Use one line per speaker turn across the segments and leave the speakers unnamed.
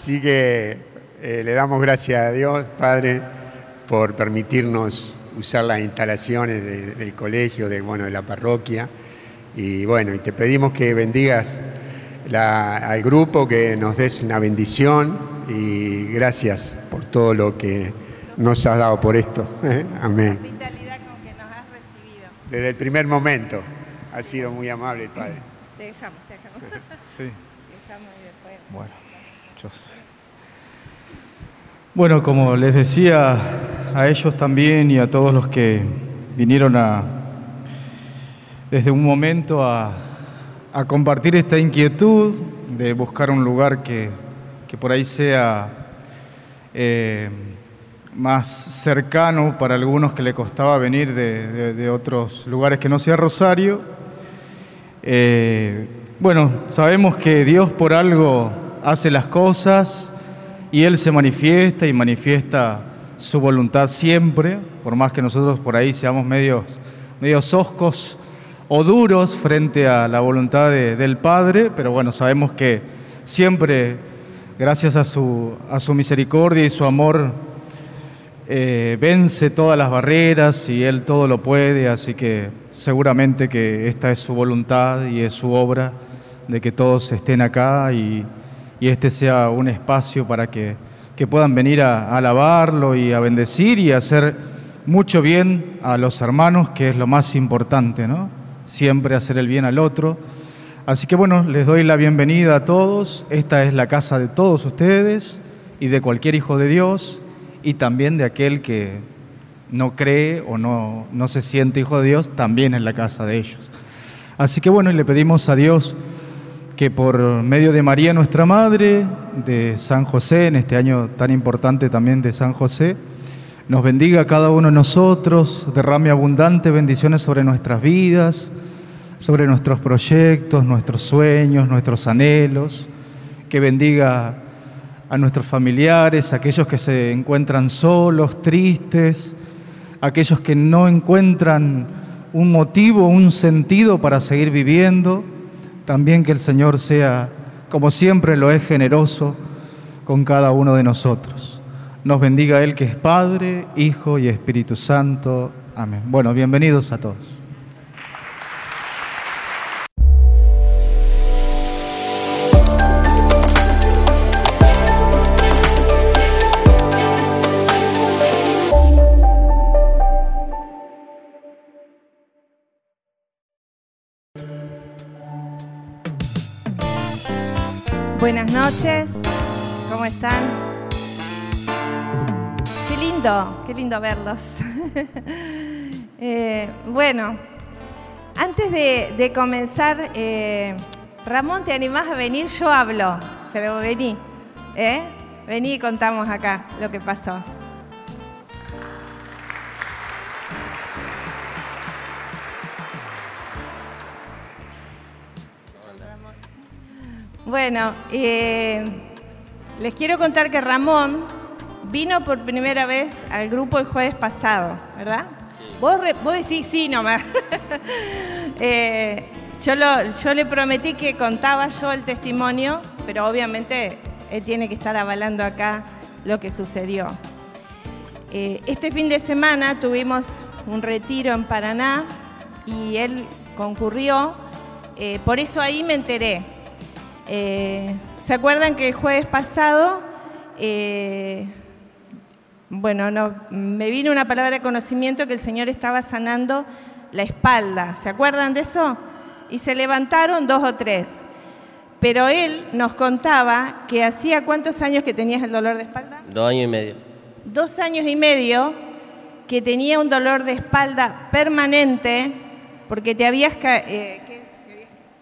Así que eh, le damos gracias a Dios, Padre, por permitirnos usar las instalaciones del colegio, de, bueno, de la parroquia. Y bueno, y te pedimos que bendigas al grupo, que nos des una bendición y gracias por todo lo que nos has dado por esto. ¿eh? Amén. La vitalidad con que nos has recibido. Desde el primer momento ha sido muy amable el Padre. Te dejamos, te dejamos. Sí.
Dejamos y después. Bueno, Bueno, como les decía a ellos también y a todos los que vinieron a, desde un momento a, compartir esta inquietud de buscar un lugar que, por ahí sea eh, más cercano para algunos que le costaba venir de, otros lugares que no sea Rosario. Eh, bueno, sabemos que Dios por algo hace las cosas y Él se manifiesta y manifiesta su voluntad siempre, por más que nosotros por ahí seamos medios, medios oscos o duros frente a la voluntad del Padre, pero bueno, sabemos que siempre, gracias a su, a su misericordia y su amor, eh, vence todas las barreras y Él todo lo puede, así que seguramente que esta es su voluntad y es su obra de que todos estén acá y y este sea un espacio para que, puedan venir a, alabarlo y a bendecir y hacer mucho bien a los hermanos, que es lo más importante, ¿no? Siempre hacer el bien al otro. Así que bueno, les doy la bienvenida a todos. Esta es la casa de todos ustedes y de cualquier hijo de Dios y también de aquel que no cree o no, no se siente hijo de Dios, también es la casa de ellos. Así que bueno, y le pedimos a Dios que por medio de María nuestra Madre, de San José, en este año tan importante también de San José, nos bendiga a cada uno de nosotros, derrame abundantes bendiciones sobre nuestras vidas, sobre nuestros proyectos, nuestros sueños, nuestros anhelos, que bendiga a nuestros familiares, aquellos que se encuentran solos, tristes, aquellos que no encuentran un motivo, un sentido para seguir viviendo también que el Señor sea, como siempre lo es, generoso con cada uno de nosotros. Nos bendiga Él que es Padre, Hijo y Espíritu Santo. Amén. Bueno, bienvenidos a todos.
Noches, ¿cómo están? Qué lindo, qué lindo verlos. Eh, bueno, antes de, comenzar, eh, Ramón, ¿te animás a venir? Yo hablo, pero vení, ¿eh? Vení y contamos acá lo que pasó. Bueno, eh, les quiero contar que Ramón vino por primera vez al grupo el jueves pasado, ¿verdad? Vos, vos, decís sí nomás. eh, yo, yo le prometí que contaba yo el testimonio, pero obviamente él tiene que estar avalando acá lo que sucedió. Eh, este fin de semana tuvimos un retiro en Paraná y él concurrió, eh, por eso ahí me enteré eh, ¿Se acuerdan que el jueves pasado, eh, bueno, no, me vino una palabra de conocimiento que el Señor estaba sanando la espalda? ¿Se acuerdan de eso? Y se levantaron dos o tres. Pero él nos contaba que hacía cuántos años que tenías el dolor de espalda?
Dos años y medio.
Dos años y medio que tenía un dolor de espalda permanente porque te habías eh,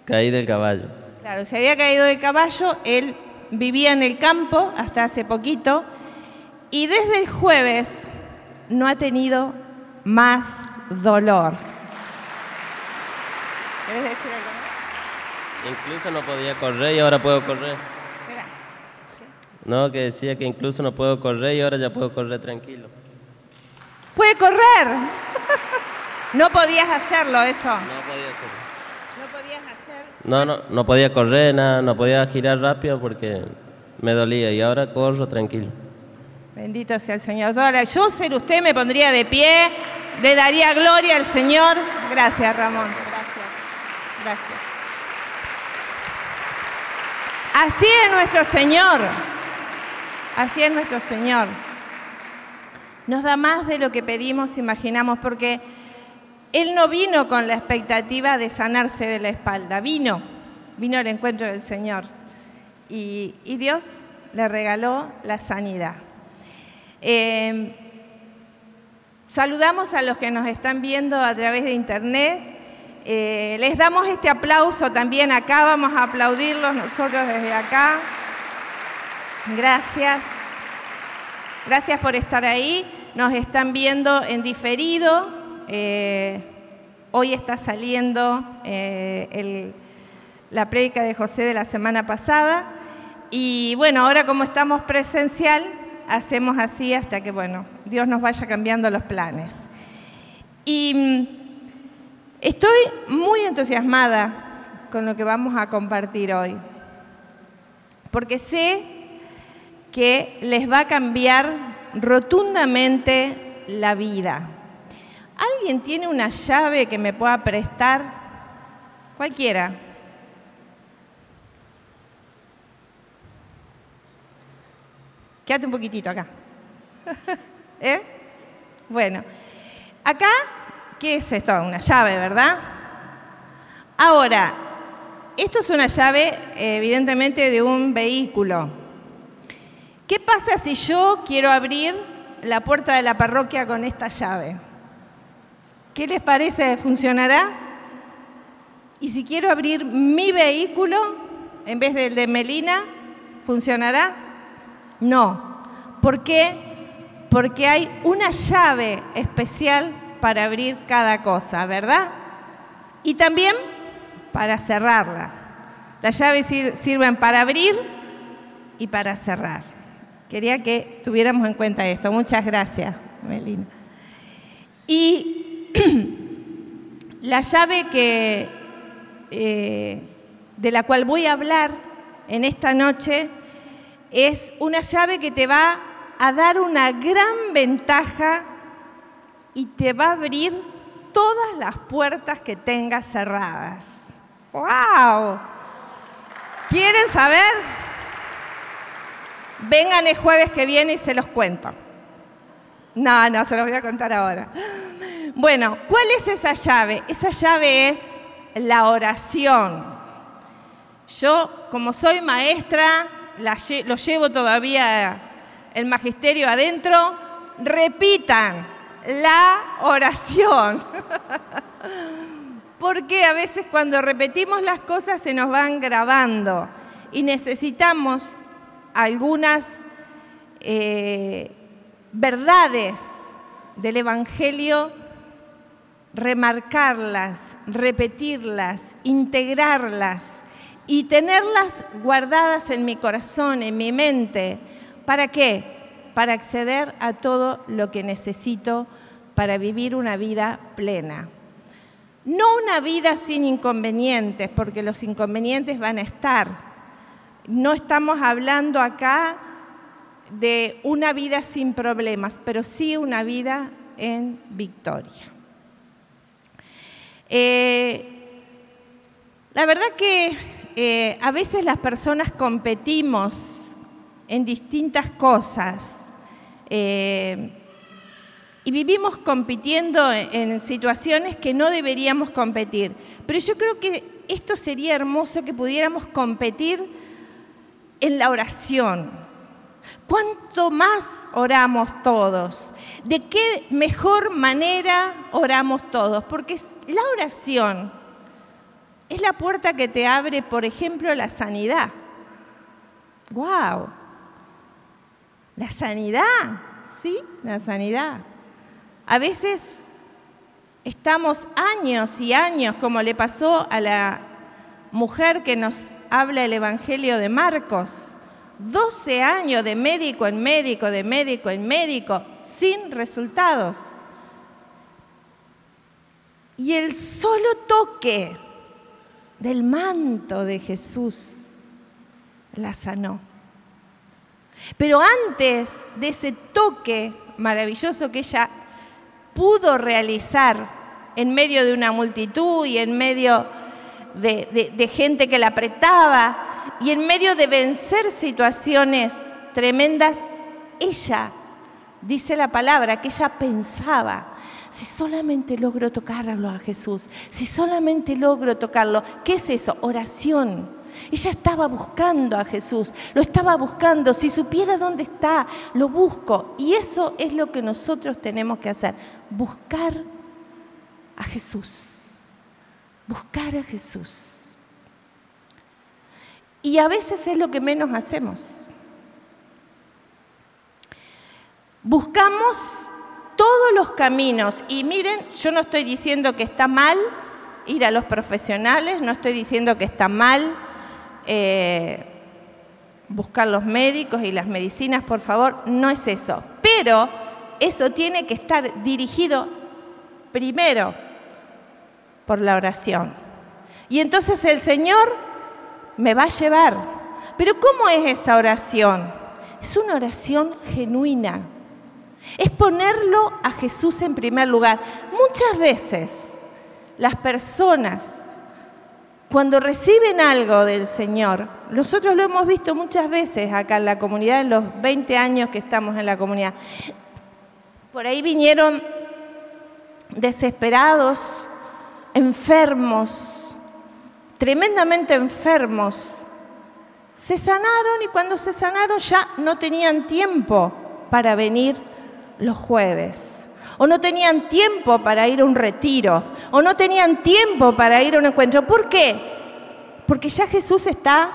caído del caballo.
Claro, se había caído del caballo, él vivía en el campo hasta hace poquito y desde el jueves no ha tenido más dolor.
¿Quieres decir algo Incluso no podía correr y ahora puedo correr. No, que decía que incluso no puedo correr y ahora ya puedo correr tranquilo.
¡Puede correr! no podías hacerlo eso.
No podía hacerlo.
¿No?
No, no, podía correr, nada, no podía girar rápido porque me dolía y ahora corro tranquilo.
Bendito sea el Señor. Yo ser usted me pondría de pie, le daría gloria al Señor. Gracias, Ramón. Gracias. Gracias. Así es nuestro Señor. Así es nuestro Señor. Nos da más de lo que pedimos, imaginamos, porque Él no vino con la expectativa de sanarse de la espalda, vino, vino al encuentro del Señor. Y, Dios le regaló la sanidad. Eh, saludamos a los que nos están viendo a través de internet. Eh, les damos este aplauso también acá, vamos a aplaudirlos nosotros desde acá. Gracias. Gracias por estar ahí. Nos están viendo en diferido. Eh, hoy está saliendo eh, la prédica de José de la semana pasada. Y bueno, ahora como estamos presencial, hacemos así hasta que, bueno, Dios nos vaya cambiando los planes. Y mm, estoy muy entusiasmada con lo que vamos a compartir hoy, porque sé que les va a cambiar rotundamente la vida. ¿Alguien tiene una llave que me pueda prestar? Cualquiera. Quédate un poquitito acá. ¿Eh? Bueno, acá, ¿qué es esto? Una llave, ¿verdad? Ahora, esto es una llave, evidentemente, de un vehículo. ¿Qué pasa si yo quiero abrir la puerta de la parroquia con esta llave? ¿Qué les parece? ¿Funcionará? Y si quiero abrir mi vehículo en vez del de Melina, ¿funcionará? No. ¿Por qué? Porque hay una llave especial para abrir cada cosa, ¿verdad? Y también para cerrarla. Las llaves sir- sirven para abrir y para cerrar. Quería que tuviéramos en cuenta esto. Muchas gracias, Melina. Y la llave que, eh, de la cual voy a hablar en esta noche es una llave que te va a dar una gran ventaja y te va a abrir todas las puertas que tengas cerradas. ¡Wow! ¿Quieren saber? Vengan el jueves que viene y se los cuento. No, no, se los voy a contar ahora. Bueno, ¿cuál es esa llave? Esa llave es la oración. Yo, como soy maestra, lo llevo todavía el magisterio adentro, repitan la oración. Porque a veces cuando repetimos las cosas se nos van grabando y necesitamos algunas eh, verdades del Evangelio, remarcarlas, repetirlas, integrarlas y tenerlas guardadas en mi corazón, en mi mente. ¿Para qué? Para acceder a todo lo que necesito para vivir una vida plena. No una vida sin inconvenientes, porque los inconvenientes van a estar. No estamos hablando acá de una vida sin problemas, pero sí una vida en victoria. Eh, la verdad que eh, a veces las personas competimos en distintas cosas eh, y vivimos compitiendo en, en situaciones que no deberíamos competir. Pero yo creo que esto sería hermoso que pudiéramos competir en la oración. ¿Cuánto más oramos todos? ¿De qué mejor manera oramos todos? Porque la oración es la puerta que te abre, por ejemplo, la sanidad. ¡Wow! La sanidad, ¿sí? La sanidad. A veces estamos años y años, como le pasó a la mujer que nos habla el Evangelio de Marcos, 12 años de médico en médico, de médico en médico, sin resultados. Y el solo toque del manto de Jesús, la sanó. Pero antes de ese toque maravilloso que ella pudo realizar en medio de una multitud y en medio de, gente que la apretaba y en medio de vencer situaciones tremendas, ella, dice la palabra, que ella pensaba, si solamente logro tocarlo a Jesús, si solamente logro tocarlo, ¿qué es eso? Oración. Ella estaba buscando a Jesús, lo estaba buscando. Si supiera dónde está, lo busco. Y eso es lo que nosotros tenemos que hacer, buscar a Jesús. Buscar a Jesús. Y a veces es lo que menos hacemos. Buscamos todos los caminos. Y miren, yo no estoy diciendo que está mal ir a los profesionales, no estoy diciendo que está mal eh, buscar los médicos y las medicinas, por favor, no es eso. Pero eso tiene que estar dirigido primero por la oración. Y entonces el Señor me va a llevar. Pero ¿cómo es esa oración? Es una oración genuina. Es ponerlo a Jesús en primer lugar. Muchas veces las personas cuando reciben algo del Señor, nosotros lo hemos visto muchas veces acá en la comunidad, en los 20 años que estamos en la comunidad. Por ahí vinieron desesperados, enfermos, tremendamente enfermos. Se sanaron y cuando se sanaron ya no tenían tiempo para venir los jueves o no tenían tiempo para ir a un retiro, o no tenían tiempo para ir a un encuentro. ¿Por qué? Porque ya Jesús está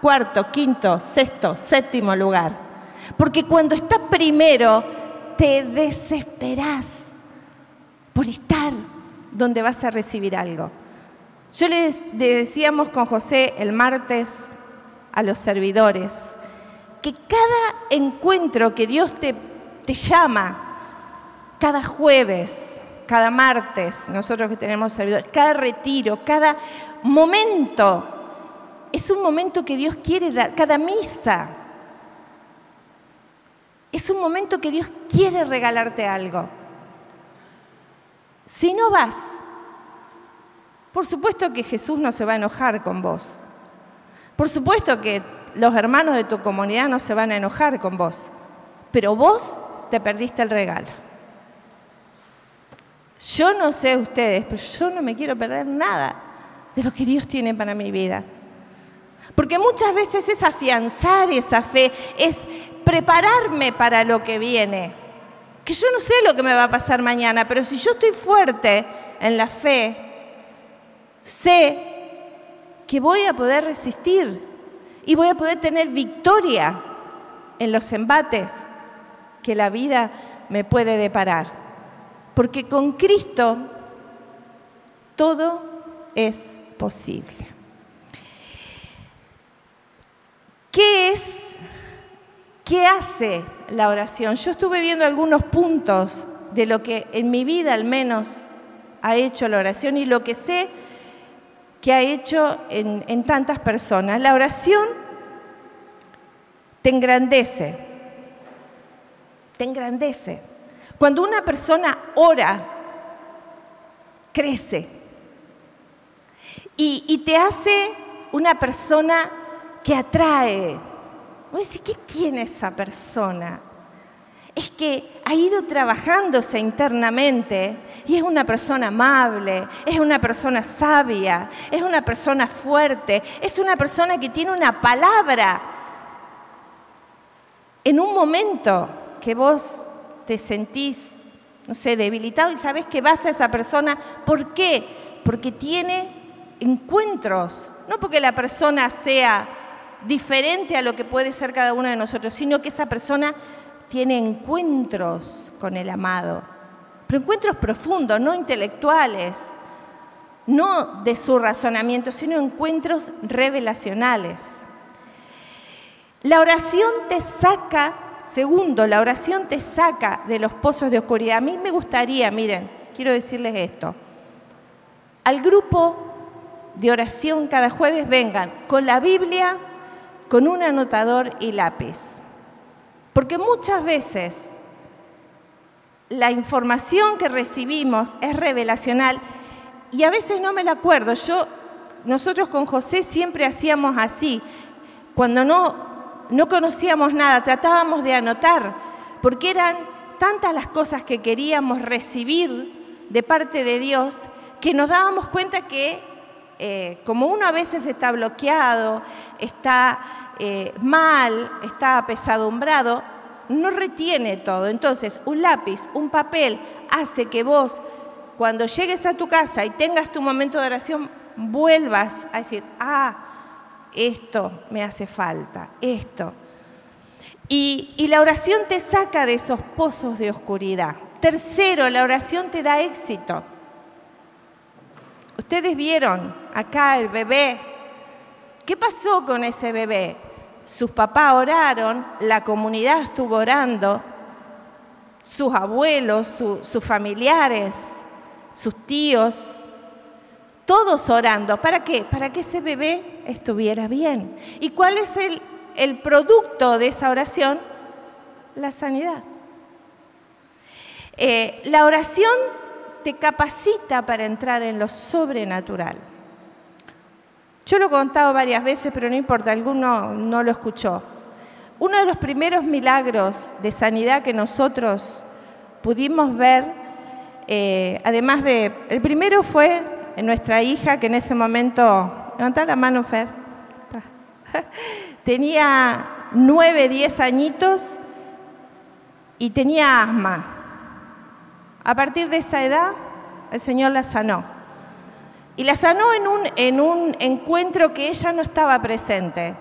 cuarto, quinto, sexto, séptimo lugar. Porque cuando estás primero, te desesperás por estar donde vas a recibir algo. Yo les decíamos con José el martes a los servidores que cada encuentro que Dios te, te llama cada jueves, cada martes, nosotros que tenemos servidores, cada retiro, cada momento, es un momento que Dios quiere dar, cada misa. Es un momento que Dios quiere regalarte algo. Si no vas, por supuesto que Jesús no se va a enojar con vos. Por supuesto que los hermanos de tu comunidad no se van a enojar con vos. Pero vos te perdiste el regalo. Yo no sé ustedes, pero yo no me quiero perder nada de lo que Dios tiene para mi vida. Porque muchas veces es afianzar esa fe, es prepararme para lo que viene. Que yo no sé lo que me va a pasar mañana, pero si yo estoy fuerte en la fe, sé que voy a poder resistir y voy a poder tener victoria en los embates que la vida me puede deparar porque con Cristo todo es posible. ¿Qué es, qué hace la oración? Yo estuve viendo algunos puntos de lo que en mi vida al menos ha hecho la oración y lo que sé que ha hecho en, tantas personas. La oración te engrandece, te engrandece. Cuando una persona ora, crece y, te hace una persona que atrae. Voy a decir, ¿qué tiene esa persona? Es que ha ido trabajándose internamente y es una persona amable, es una persona sabia, es una persona fuerte, es una persona que tiene una palabra. En un momento que vos te sentís, no sé, debilitado y sabes que vas a esa persona. ¿Por qué? Porque tiene encuentros, no porque la persona sea diferente a lo que puede ser cada uno de nosotros, sino que esa persona tiene encuentros con el amado, pero encuentros profundos, no intelectuales, no de su razonamiento, sino encuentros revelacionales. La oración te saca Segundo, la oración te saca de los pozos de oscuridad. A mí me gustaría, miren, quiero decirles esto, al grupo de oración cada jueves, vengan con la Biblia, con un anotador y lápiz. Porque muchas veces la información que recibimos es revelacional y a veces no me la acuerdo. Yo, nosotros con José siempre hacíamos así. Cuando no, no conocíamos nada, tratábamos de anotar, porque eran tantas las cosas que queríamos recibir de parte de Dios que nos dábamos cuenta que eh, como uno a veces está bloqueado, está eh, mal, está apesadumbrado, no retiene todo. Entonces, un lápiz, un papel, hace que vos, cuando llegues a tu casa y tengas tu momento de oración, vuelvas a decir, ah, esto me hace falta, esto. Y, y la oración te saca de esos pozos de oscuridad. Tercero, la oración te da éxito. Ustedes vieron acá el bebé. ¿Qué pasó con ese bebé? Sus papás oraron, la comunidad estuvo orando, sus abuelos, sus familiares, sus tíos, todos orando. ¿Para qué? Para que ese bebé estuviera bien. ¿Y cuál es el, producto de esa oración? La sanidad. Eh, la oración te capacita para entrar en lo sobrenatural. Yo lo he contado varias veces, pero no importa, alguno no lo escuchó. Uno de los primeros milagros de sanidad que nosotros pudimos ver, eh, además de, el primero fue nuestra hija que en ese momento, levanta la mano Fer, tenía nueve, diez añitos y tenía asma. A partir de esa edad, el Señor la sanó. Y la sanó en un, en un encuentro que ella no estaba presente.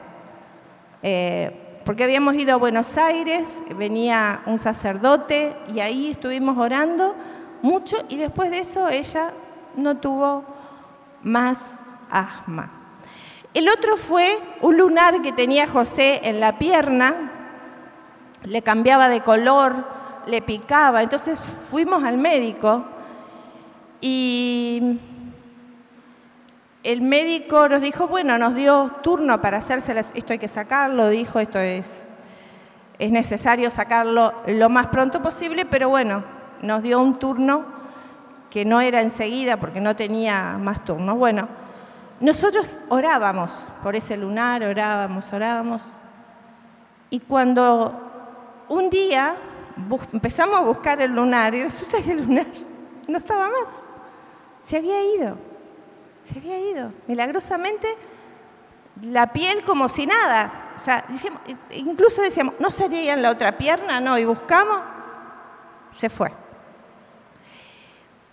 Eh, porque habíamos ido a Buenos Aires, venía un sacerdote y ahí estuvimos orando mucho y después de eso ella no tuvo más asma. El otro fue un lunar que tenía José en la pierna, le cambiaba de color, le picaba. Entonces fuimos al médico y el médico nos dijo, bueno, nos dio turno para hacerse, esto hay que sacarlo, dijo, esto es, es necesario sacarlo lo más pronto posible, pero bueno, nos dio un turno que no era enseguida porque no tenía más turnos. Bueno, nosotros orábamos por ese lunar, orábamos, orábamos, y cuando un día empezamos a buscar el lunar y resulta que el lunar no estaba más. Se había ido. Se había ido. Milagrosamente, la piel como si nada. O sea, incluso decíamos, ¿no sería en la otra pierna? No, y buscamos, se fue.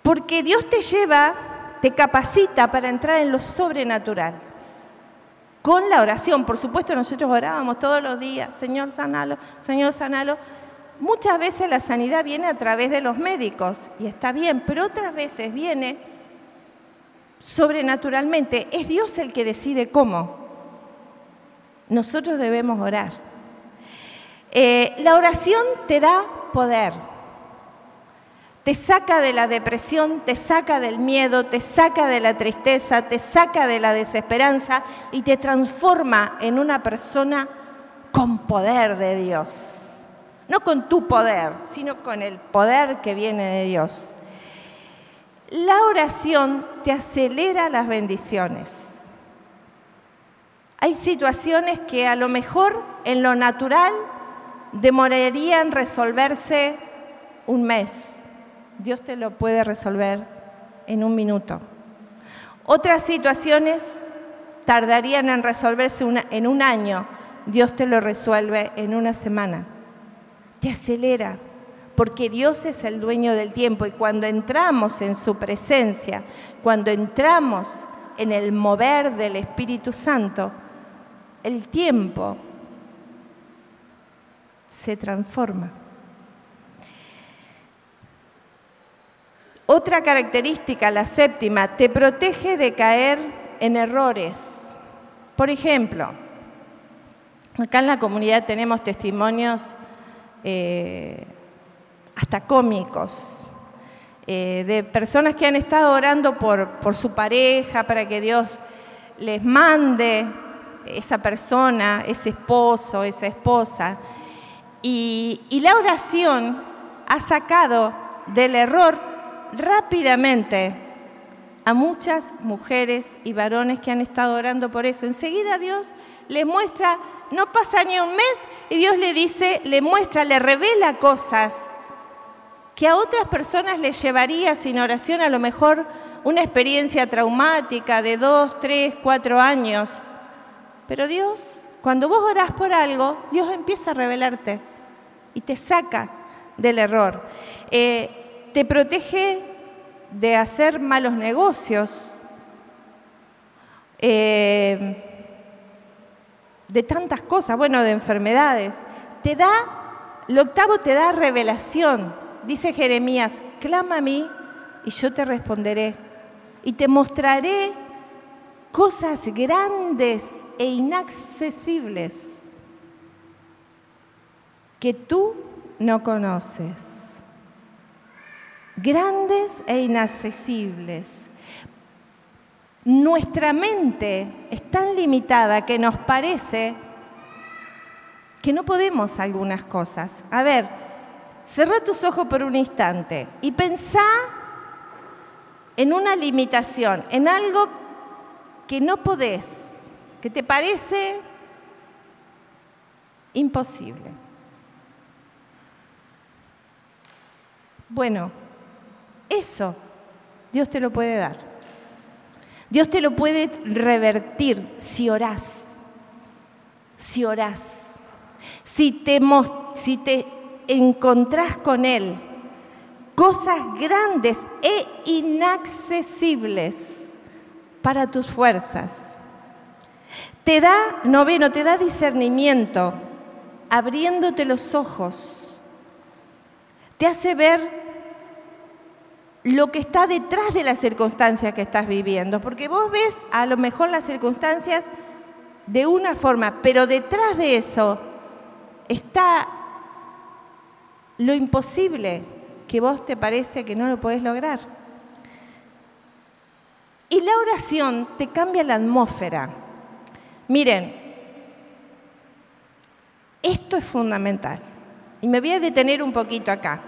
Porque Dios te lleva, te capacita para entrar en lo sobrenatural. Con la oración, por supuesto, nosotros orábamos todos los días, Señor, sanalo, Señor, sanalo Muchas veces la sanidad viene a través de los médicos y está bien, pero otras veces viene sobrenaturalmente. Es Dios el que decide cómo. Nosotros debemos orar. Eh, la oración te da poder. Te saca de la depresión, te saca del miedo, te saca de la tristeza, te saca de la desesperanza y te transforma en una persona con poder de Dios no con tu poder, sino con el poder que viene de Dios. La oración te acelera las bendiciones. Hay situaciones que a lo mejor en lo natural demorarían resolverse un mes. Dios te lo puede resolver en un minuto. Otras situaciones tardarían en resolverse en un año. Dios te lo resuelve en una semana te acelera, porque Dios es el dueño del tiempo y cuando entramos en su presencia, cuando entramos en el mover del Espíritu Santo, el tiempo se transforma. Otra característica, la séptima, te protege de caer en errores. Por ejemplo, acá en la comunidad tenemos testimonios eh, hasta cómicos. eh, de personas que han estado orando por, su pareja, para que Dios les mande esa persona, ese esposo, esa esposa. Y, y la oración ha sacado del error rápidamente a muchas mujeres y varones que han estado orando por eso. Enseguida Dios les muestra, no pasa ni un mes, y Dios le dice, le muestra, le revela cosas que a otras personas les llevaría sin oración a lo mejor una experiencia traumática de dos, tres, cuatro años. Pero Dios, cuando vos orás por algo, Dios empieza a revelarte y te saca del error. Eh, te protege de hacer malos negocios, eh, de tantas cosas, bueno, de enfermedades. Te da, lo octavo te da revelación. Dice Jeremías, clama a mí y yo te responderé. Y te mostraré cosas grandes e inaccesibles que tú no conoces. Grandes e inaccesibles. Nuestra mente es tan limitada que nos parece que no podemos algunas cosas. A ver, cerrá tus ojos por un instante y pensá en una limitación, en algo que no podés, que te parece imposible. Bueno, eso Dios te lo puede dar. Dios te lo puede revertir si orás. Si orás. Si te, si te encontrás con Él. Cosas grandes e inaccesibles para tus fuerzas. Te da, noveno, te da discernimiento, abriéndote los ojos. Te hace ver lo que está detrás de las circunstancias que estás viviendo, porque vos ves a lo mejor las circunstancias de una forma, pero detrás de eso está lo imposible que vos te parece que no lo podés lograr. Y la oración te cambia la atmósfera. Miren, esto es fundamental. Y me voy a detener un poquito acá.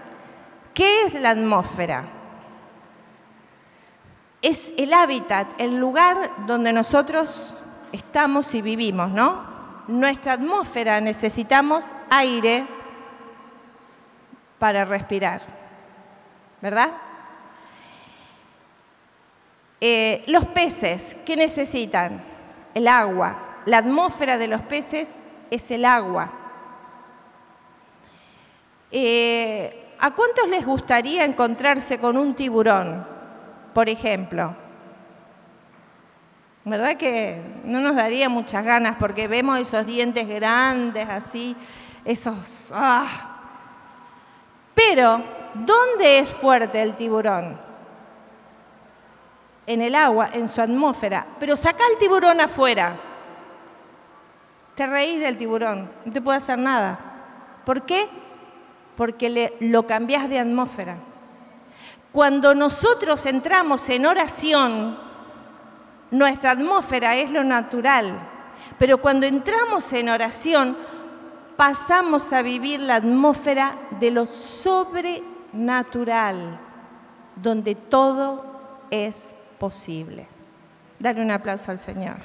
¿Qué es la atmósfera? es el hábitat, el lugar donde nosotros estamos y vivimos, ¿no? Nuestra atmósfera necesitamos aire para respirar, ¿verdad? Eh, los peces, ¿qué necesitan? El agua. La atmósfera de los peces es el agua. Eh, ¿A cuántos les gustaría encontrarse con un tiburón? por ejemplo. ¿Verdad que no nos daría muchas ganas porque vemos esos dientes grandes así, esos... ¡ah! Pero, ¿dónde es fuerte el tiburón? En el agua, en su atmósfera. Pero saca el tiburón afuera. Te reís del tiburón, no te puede hacer nada. ¿Por qué? Porque le, lo cambias de atmósfera. Cuando nosotros entramos en oración, nuestra atmósfera es lo natural, pero cuando entramos en oración, pasamos a vivir la atmósfera de lo sobrenatural, donde todo es posible. Dale un aplauso al Señor.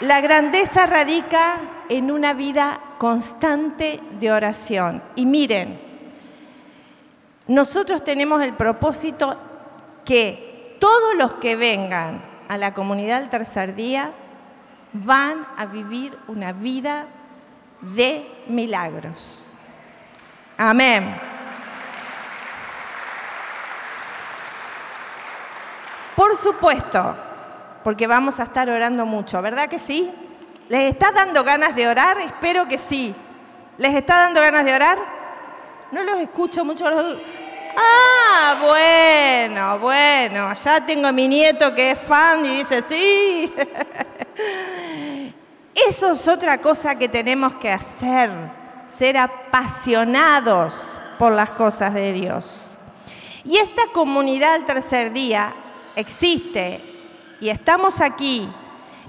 La grandeza radica en una vida constante de oración. Y miren, nosotros tenemos el propósito que todos los que vengan a la comunidad del tercer día van a vivir una vida de milagros. Amén. Por supuesto, porque vamos a estar orando mucho, ¿verdad que sí? ¿Les está dando ganas de orar? Espero que sí. ¿Les está dando ganas de orar? No los escucho mucho. Ah, bueno, bueno, ya tengo a mi nieto que es fan y dice sí. Eso es otra cosa que tenemos que hacer, ser apasionados por las cosas de Dios. Y esta comunidad al tercer día existe y estamos aquí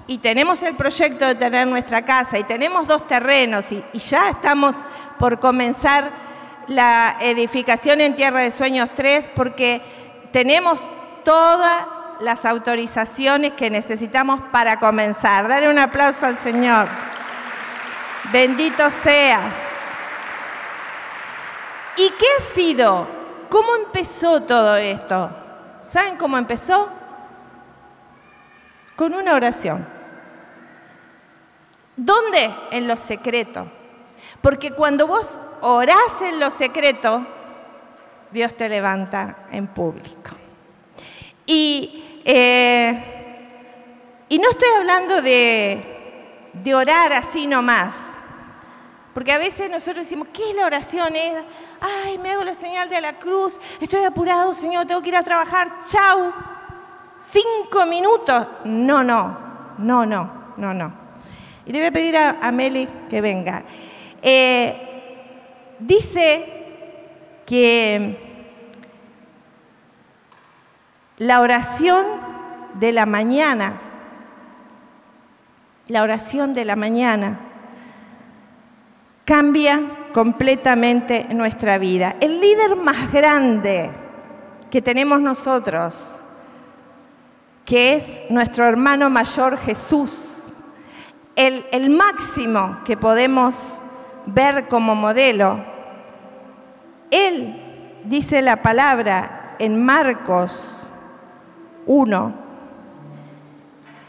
y tenemos el proyecto de tener nuestra casa y tenemos dos terrenos y, y ya estamos por comenzar la edificación en Tierra de Sueños 3 porque tenemos todas las autorizaciones que necesitamos para comenzar. Dale un aplauso al Señor. Bendito seas. ¿Y qué ha sido? ¿Cómo empezó todo esto? ¿Saben cómo empezó? Con una oración. ¿Dónde? En lo secreto. Porque cuando vos orás en lo secreto, Dios te levanta en público. Y, eh, y no estoy hablando de, de orar así nomás, porque a veces nosotros decimos, ¿qué es la oración? Es, ay, me hago la señal de la cruz, estoy apurado, Señor, tengo que ir a trabajar, chau. Cinco minutos. No, no, no, no, no, no. Y le voy a pedir a, a Meli que venga. Eh, dice que la oración de la mañana, la oración de la mañana, cambia completamente nuestra vida. El líder más grande que tenemos nosotros, que es nuestro hermano mayor Jesús, el, máximo que podemos ver como modelo, él dice la palabra en Marcos 1,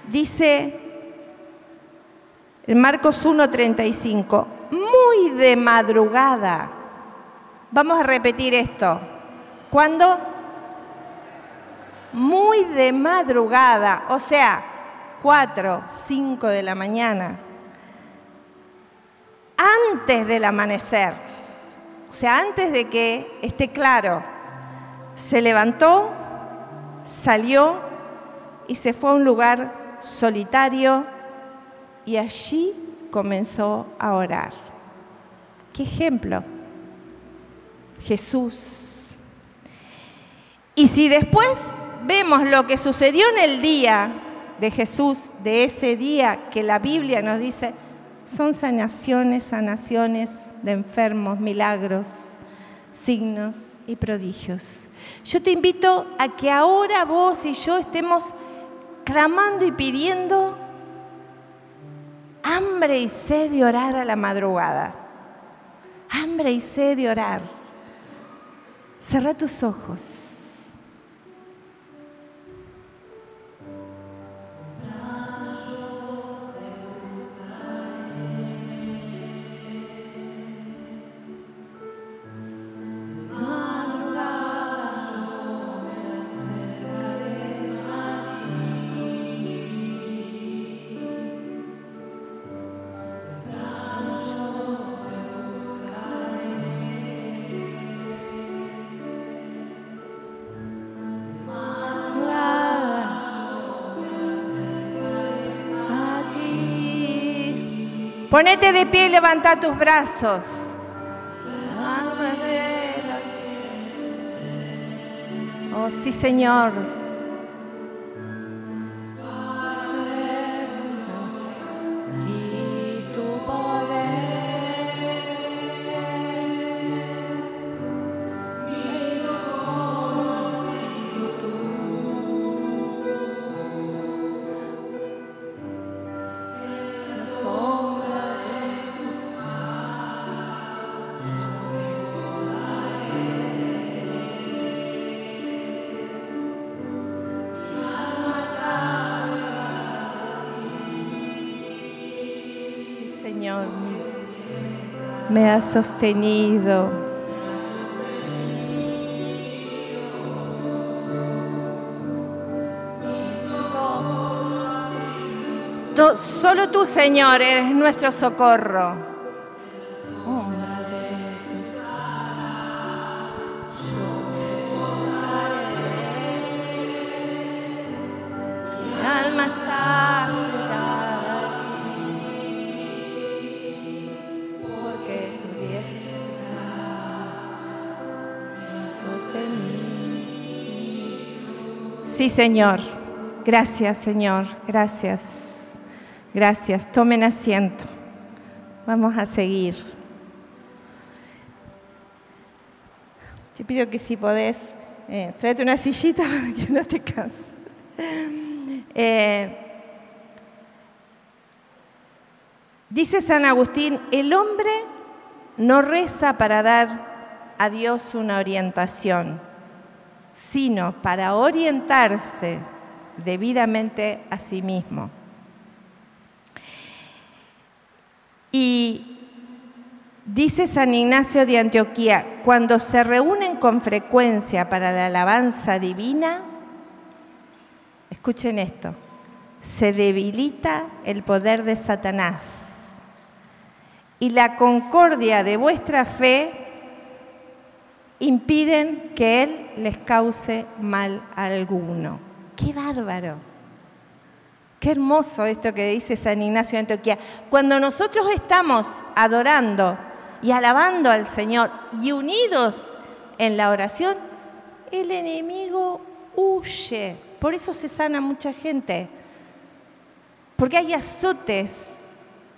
dice en Marcos 1:35, muy de madrugada. Vamos a repetir esto. ¿Cuándo? Muy de madrugada, o sea, 4, 5 de la mañana. Antes del amanecer, o sea, antes de que esté claro, se levantó, salió y se fue a un lugar solitario y allí comenzó a orar. ¿Qué ejemplo? Jesús. Y si después vemos lo que sucedió en el día de Jesús, de ese día que la Biblia nos dice, son sanaciones, sanaciones de enfermos, milagros, signos y prodigios. Yo te invito a que ahora vos y yo estemos clamando y pidiendo hambre y sed de orar a la madrugada. Hambre y sed de orar. Cerra tus ojos. Ponete de pie y levanta tus brazos. Oh, sí, Señor. Sostenido. Solo tú, Señor, eres nuestro socorro. Sí, Señor. Gracias, Señor. Gracias. Gracias. Tomen asiento. Vamos a seguir. Te pido que si podés, eh, tráete una sillita para que no te canses. Eh, dice San Agustín, el hombre no reza para dar a Dios una orientación, sino para orientarse debidamente a sí mismo. Y dice San Ignacio de Antioquía, cuando se reúnen con frecuencia para la alabanza divina, escuchen esto, se debilita el poder de Satanás y la concordia de vuestra fe impiden que Él les cause mal alguno. ¡Qué bárbaro! Qué hermoso esto que dice San Ignacio de Antioquía. Cuando nosotros estamos adorando y alabando al Señor y unidos en la oración, el enemigo huye. Por eso se sana mucha gente. Porque hay azotes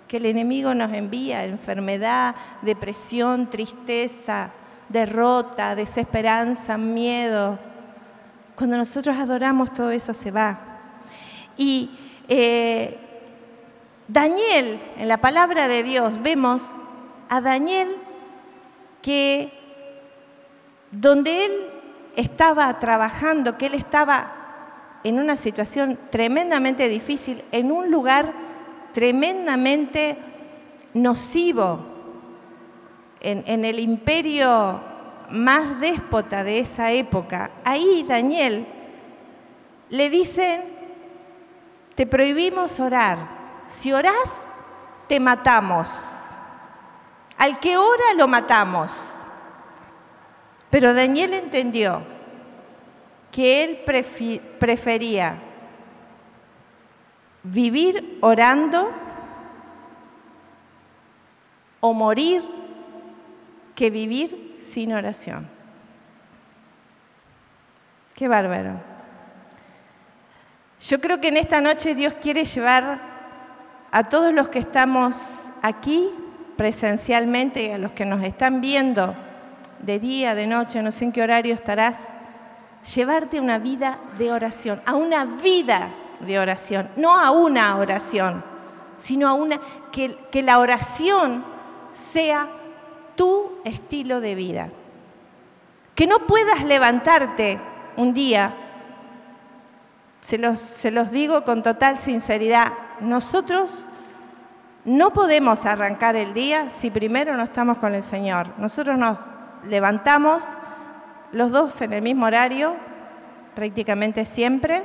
que el enemigo nos envía, enfermedad, depresión, tristeza, derrota, desesperanza, miedo. Cuando nosotros adoramos todo eso se va. Y eh, Daniel, en la palabra de Dios, vemos a Daniel que donde él estaba trabajando, que él estaba en una situación tremendamente difícil, en un lugar tremendamente nocivo, en, el imperio más déspota de esa época, ahí Daniel le dicen te prohibimos orar. Si orás, te matamos. Al que ora, lo matamos. Pero Daniel entendió que él prefería vivir orando o morir que vivir sin oración. Qué bárbaro. Yo creo que en esta noche Dios quiere llevar a todos los que estamos aquí presencialmente y a los que nos están viendo de día, de noche, no sé en qué horario estarás, llevarte una vida de oración, a una vida de oración, no a una oración, sino a una, que, que la oración sea estilo de vida. Que no puedas levantarte un día se los, digo con total sinceridad, nosotros no podemos arrancar el día si primero no estamos con el Señor. Nosotros nos levantamos los dos en el mismo horario, prácticamente siempre.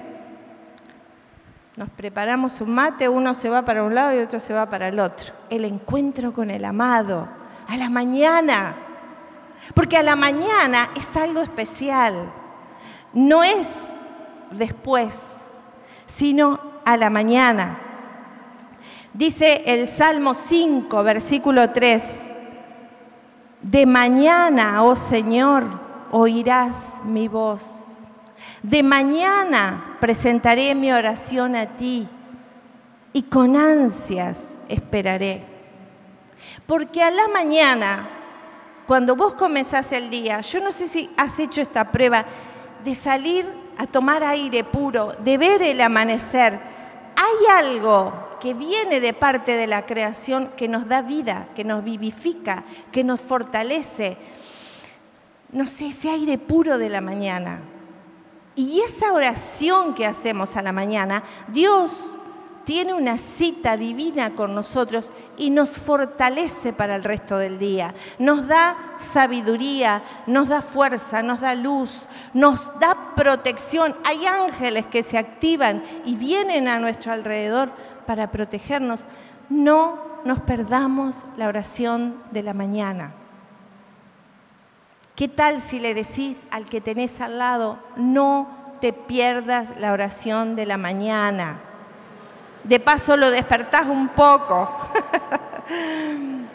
Nos preparamos un mate, uno se va para un lado y otro se va para el otro. El encuentro con el amado, a la mañana. Porque a la mañana es algo especial. No es después, sino a la mañana. Dice el Salmo 5, versículo 3, de mañana, oh Señor, oirás mi voz. De mañana presentaré mi oración a ti y con ansias esperaré. Porque a la mañana, cuando vos comenzás el día, yo no sé si has hecho esta prueba de salir a tomar aire puro, de ver el amanecer. Hay algo que viene de parte de la creación que nos da vida, que nos vivifica, que nos fortalece. No sé, ese aire puro de la mañana. Y esa oración que hacemos a la mañana, Dios tiene una cita divina con nosotros y nos fortalece para el resto del día. Nos da sabiduría, nos da fuerza, nos da luz, nos da protección. Hay ángeles que se activan y vienen a nuestro alrededor para protegernos. No nos perdamos la oración de la mañana. ¿Qué tal si le decís al que tenés al lado, no te pierdas la oración de la mañana? De paso lo despertás un poco.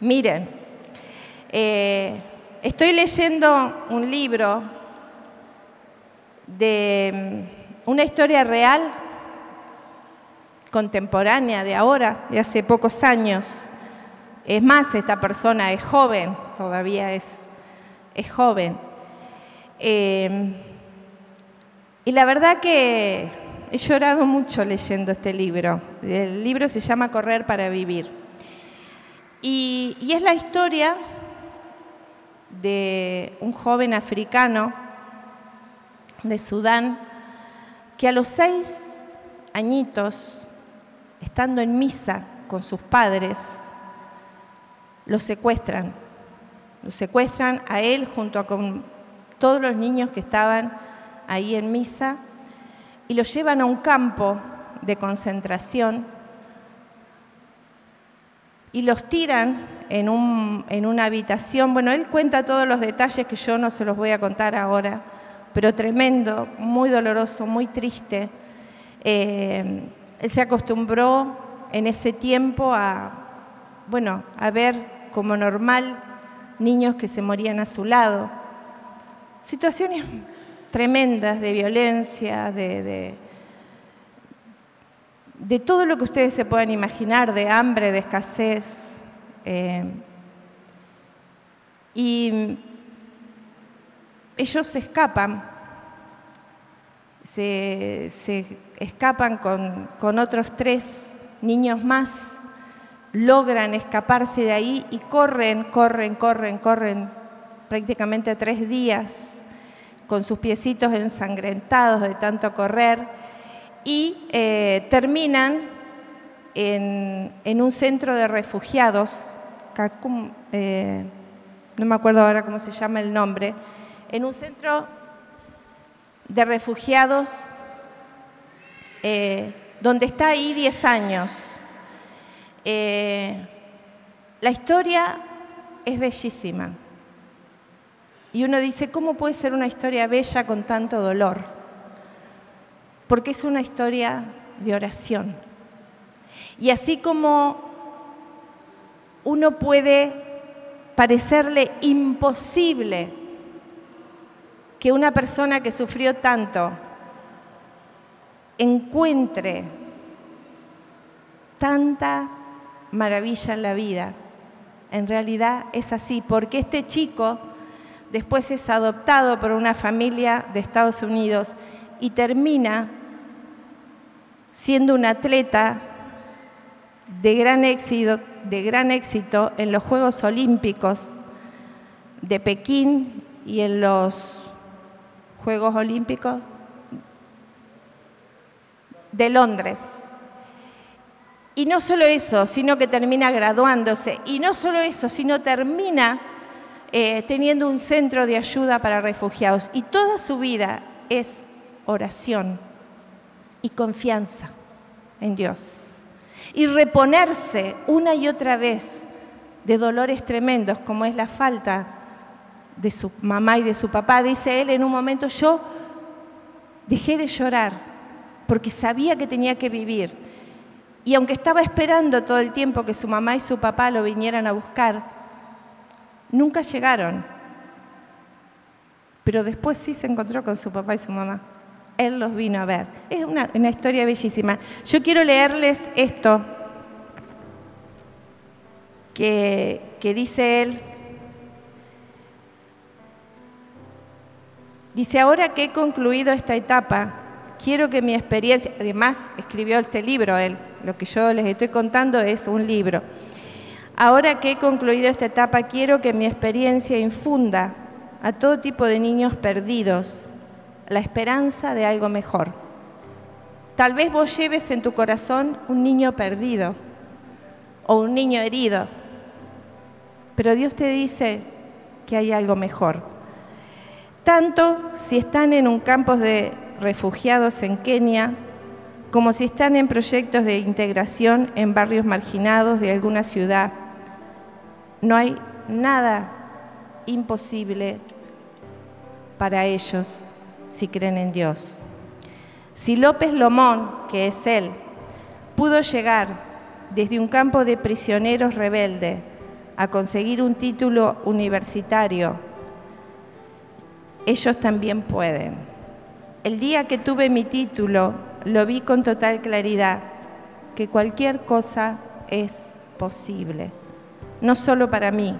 Miren, eh, estoy leyendo un libro de mm, una historia real, contemporánea, de ahora, de hace pocos años. Es más, esta persona es joven, todavía es, es joven. Eh, y la verdad que he llorado mucho leyendo este libro. El libro se llama Correr para Vivir. Y, es la historia de un joven africano de Sudán que a los seis añitos, estando en misa con sus padres, lo secuestran. Lo secuestran a él junto con todos los niños que estaban ahí en misa y lo llevan a un campo de concentración y los tiran en, una habitación. Bueno, él cuenta todos los detalles que yo no se los voy a contar ahora, pero tremendo, muy doloroso, muy triste. Eh, él se acostumbró en ese tiempo a, bueno, a ver como normal niños que se morían a su lado. Situaciones tremendas de violencia, de, de, todo lo que ustedes se puedan imaginar, de hambre, de escasez. Eh, y ellos se escapan, se, escapan con, con otros tres niños más, logran escaparse de ahí y corren, corren, corren, corren prácticamente tres días con sus piecitos ensangrentados de tanto correr y eh, terminan en, un centro de refugiados, eh, no me acuerdo ahora cómo se llama el nombre, en un centro de refugiados eh, donde está ahí 10 años. la historia es bellísima. Y uno dice, ¿cómo puede ser una historia bella con tanto dolor? Porque es una historia de oración. Y así como uno puede parecerle imposible que una persona que sufrió tanto encuentre tanta maravilla en la vida, en realidad es así, porque este chico después es adoptado por una familia de Estados Unidos y termina siendo un atleta de gran éxito, de gran éxito en los Juegos Olímpicos de Pekín y en los Juegos Olímpicos de Londres. Y no solo eso, sino que termina graduándose. Y no solo eso, sino termina eh, teniendo un centro de ayuda para refugiados. Y toda su vida es oración y confianza en Dios. Y reponerse una y otra vez de dolores tremendos como es la falta de su mamá y de su papá. Dice él en un momento, yo dejé de llorar porque sabía que tenía que vivir. Y aunque estaba esperando todo el tiempo que su mamá y su papá lo vinieran a buscar, Nunca llegaron, pero después sí se encontró con su papá y su mamá. Él los vino a ver. Es una, historia bellísima. Yo quiero leerles esto que, que dice él. Dice, ahora que he concluido esta etapa, quiero que mi experiencia, además escribió este libro él, lo que yo les estoy contando es un libro. Ahora que he concluido esta etapa, quiero que mi experiencia infunda a todo tipo de niños perdidos la esperanza de algo mejor. Tal vez vos lleves en tu corazón un niño perdido o un niño herido, pero Dios te dice que hay algo mejor. Tanto si están en un campo de refugiados en Kenia, como si están en proyectos de integración en barrios marginados de alguna ciudad no hay nada imposible para ellos si creen en Dios. Si López Lomón, que es él, pudo llegar desde un campo de prisioneros rebelde a conseguir un título universitario, ellos también pueden. El día que tuve mi título, lo vi con total claridad, que cualquier cosa es posible, no solo para mí,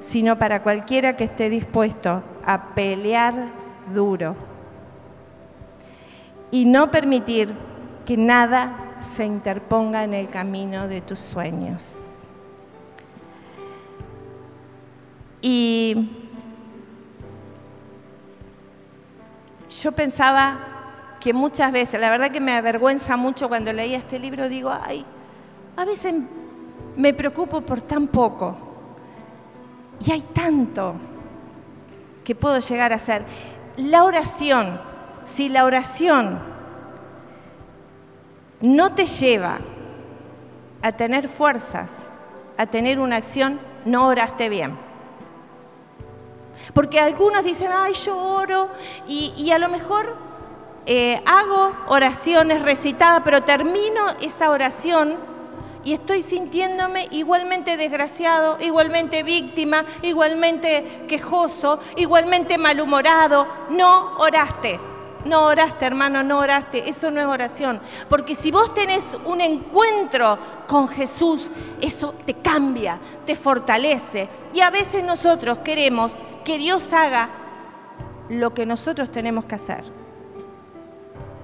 sino para cualquiera que esté dispuesto a pelear duro y no permitir que nada se interponga en el camino de tus sueños. Y yo pensaba que muchas veces, la verdad que me avergüenza mucho cuando leía este libro, digo, ay, a veces me preocupo por tan poco. Y hay tanto que puedo llegar a hacer. La oración, si la oración no te lleva a tener fuerzas, a tener una acción, no oraste bien. Porque algunos dicen, ay, yo oro y, a lo mejor eh, hago oraciones recitadas, pero termino esa oración y estoy sintiéndome igualmente desgraciado, igualmente víctima, igualmente quejoso, igualmente malhumorado. No oraste. No oraste, hermano, no oraste. Eso no es oración. Porque si vos tenés un encuentro con Jesús, eso te cambia, te fortalece. Y a veces nosotros queremos que Dios haga lo que nosotros tenemos que hacer.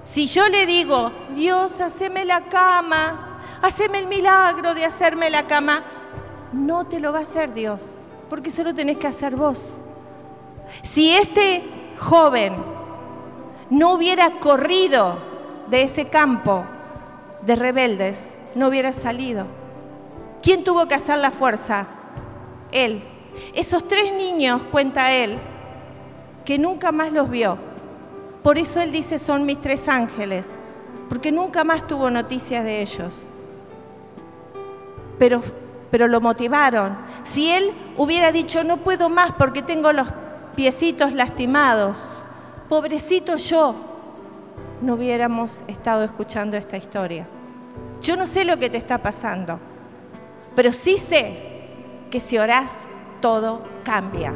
Si yo le digo, Dios, haceme la cama, haceme el milagro de hacerme la cama. No te lo va a hacer Dios, porque eso lo tenés que hacer vos. Si este joven no hubiera corrido de ese campo de rebeldes, no hubiera salido. ¿Quién tuvo que hacer la fuerza? Él. Esos tres niños, cuenta él, que nunca más los vio. Por eso él dice, son mis tres ángeles, porque nunca más tuvo noticias de ellos pero, pero lo motivaron. Si él hubiera dicho, no puedo más porque tengo los piecitos lastimados, pobrecito yo, no hubiéramos estado escuchando esta historia. Yo no sé lo que te está pasando, pero sí sé que si orás, todo cambia.